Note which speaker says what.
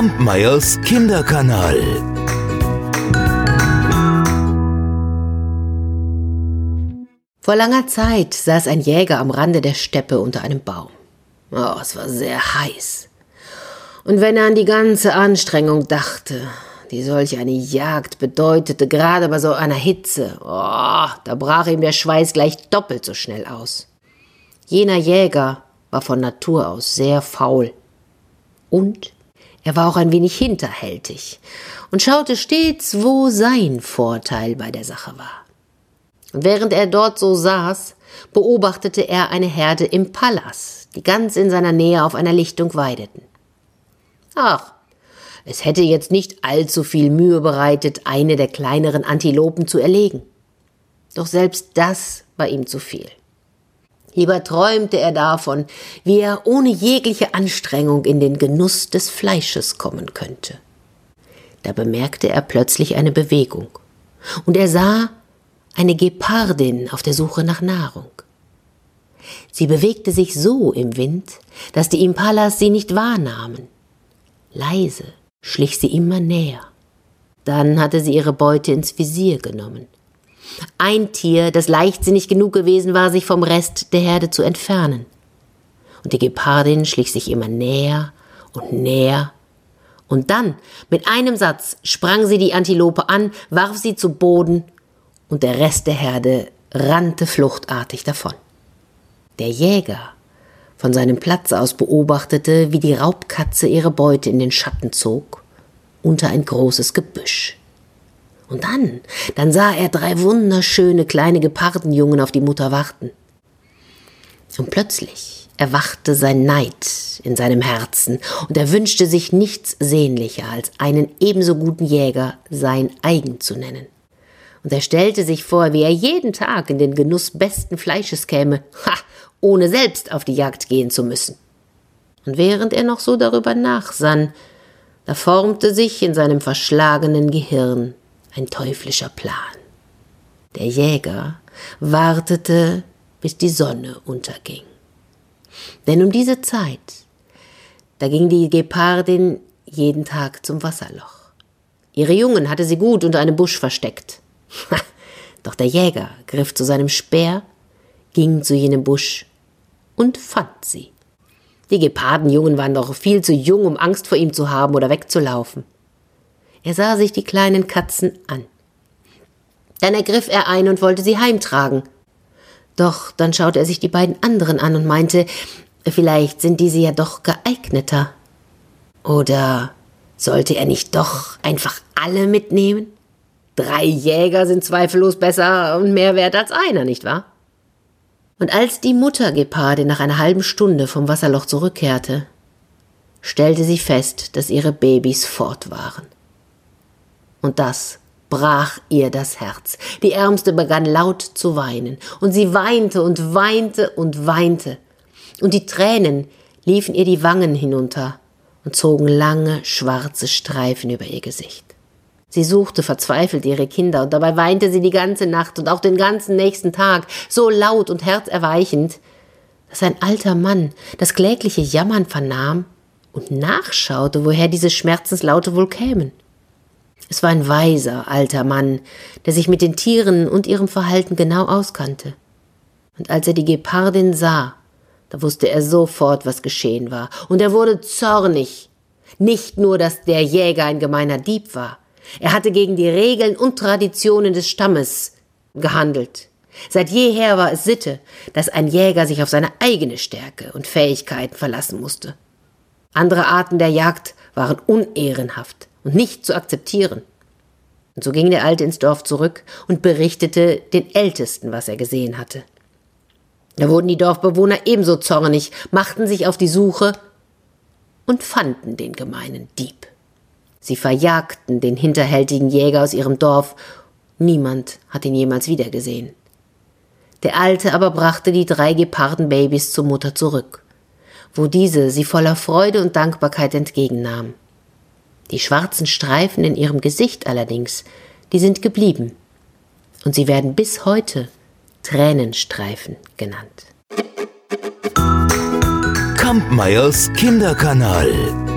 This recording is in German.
Speaker 1: Kampmeyers Kinderkanal.
Speaker 2: Vor langer Zeit saß ein Jäger am Rande der Steppe unter einem Baum. Oh, es war sehr heiß. Und wenn er an die ganze Anstrengung dachte, die solch eine Jagd bedeutete, gerade bei so einer Hitze, oh, da brach ihm der Schweiß gleich doppelt so schnell aus. Jener Jäger war von Natur aus sehr faul. Und er war auch ein wenig hinterhältig und schaute stets, wo sein Vorteil bei der Sache war. Und während er dort so saß, beobachtete er eine Herde Impalas, die ganz in seiner Nähe auf einer Lichtung weideten. Ach, es hätte jetzt nicht allzu viel Mühe bereitet, eine der kleineren Antilopen zu erlegen. Doch selbst das war ihm zu viel. Lieber träumte er davon, wie er ohne jegliche Anstrengung in den Genuss des Fleisches kommen könnte. Da bemerkte er plötzlich eine Bewegung, und er sah eine Gepardin auf der Suche nach Nahrung. Sie bewegte sich so im Wind, dass die Impalas sie nicht wahrnahmen. Leise schlich sie immer näher. Dann hatte sie ihre Beute ins Visier genommen. Ein Tier, das leichtsinnig genug gewesen war, sich vom Rest der Herde zu entfernen. Und die Gepardin schlich sich immer näher und näher. Und dann, mit einem Satz, sprang sie die Antilope an, warf sie zu Boden, und der Rest der Herde rannte fluchtartig davon. Der Jäger von seinem Platz aus beobachtete, wie die Raubkatze ihre Beute in den Schatten zog, unter ein großes Gebüsch. Und dann, dann sah er drei wunderschöne kleine Gepardenjungen auf die Mutter warten. Und plötzlich erwachte sein Neid in seinem Herzen, und er wünschte sich nichts sehnlicher, als einen ebenso guten Jäger sein eigen zu nennen. Und er stellte sich vor, wie er jeden Tag in den Genuss besten Fleisches käme, ha, ohne selbst auf die Jagd gehen zu müssen. Und während er noch so darüber nachsann, da formte sich in seinem verschlagenen Gehirn ein teuflischer Plan. Der Jäger wartete, bis die Sonne unterging. Denn um diese Zeit, da ging die Gepardin jeden Tag zum Wasserloch. Ihre Jungen hatte sie gut unter einem Busch versteckt. Doch der Jäger griff zu seinem Speer, ging zu jenem Busch und fand sie. Die Gepardenjungen waren doch viel zu jung, um Angst vor ihm zu haben oder wegzulaufen. Er sah sich die kleinen Katzen an. Dann ergriff er ein und wollte sie heimtragen. Doch dann schaute er sich die beiden anderen an und meinte, vielleicht sind diese ja doch geeigneter. Oder sollte er nicht doch einfach alle mitnehmen? Drei Jäger sind zweifellos besser und mehr wert als einer, nicht wahr? Und als die Muttergeparde nach einer halben Stunde vom Wasserloch zurückkehrte, stellte sie fest, dass ihre Babys fort waren. Und das brach ihr das Herz. Die Ärmste begann laut zu weinen, und sie weinte und weinte und weinte, und die Tränen liefen ihr die Wangen hinunter und zogen lange schwarze Streifen über ihr Gesicht. Sie suchte verzweifelt ihre Kinder, und dabei weinte sie die ganze Nacht und auch den ganzen nächsten Tag, so laut und herzerweichend, dass ein alter Mann das klägliche Jammern vernahm und nachschaute, woher diese Schmerzenslaute wohl kämen. Es war ein weiser alter Mann, der sich mit den Tieren und ihrem Verhalten genau auskannte. Und als er die Gepardin sah, da wusste er sofort, was geschehen war, und er wurde zornig. Nicht nur, dass der Jäger ein gemeiner Dieb war, er hatte gegen die Regeln und Traditionen des Stammes gehandelt. Seit jeher war es Sitte, dass ein Jäger sich auf seine eigene Stärke und Fähigkeiten verlassen musste. Andere Arten der Jagd waren unehrenhaft und nicht zu akzeptieren. Und so ging der Alte ins Dorf zurück und berichtete den Ältesten, was er gesehen hatte. Da wurden die Dorfbewohner ebenso zornig, machten sich auf die Suche und fanden den gemeinen Dieb. Sie verjagten den hinterhältigen Jäger aus ihrem Dorf. Niemand hat ihn jemals wiedergesehen. Der Alte aber brachte die drei Gepardenbabys zur Mutter zurück, wo diese sie voller Freude und Dankbarkeit entgegennahm. Die schwarzen Streifen in ihrem Gesicht allerdings, die sind geblieben. Und sie werden bis heute Tränenstreifen genannt.
Speaker 1: Kampmeyers Kinderkanal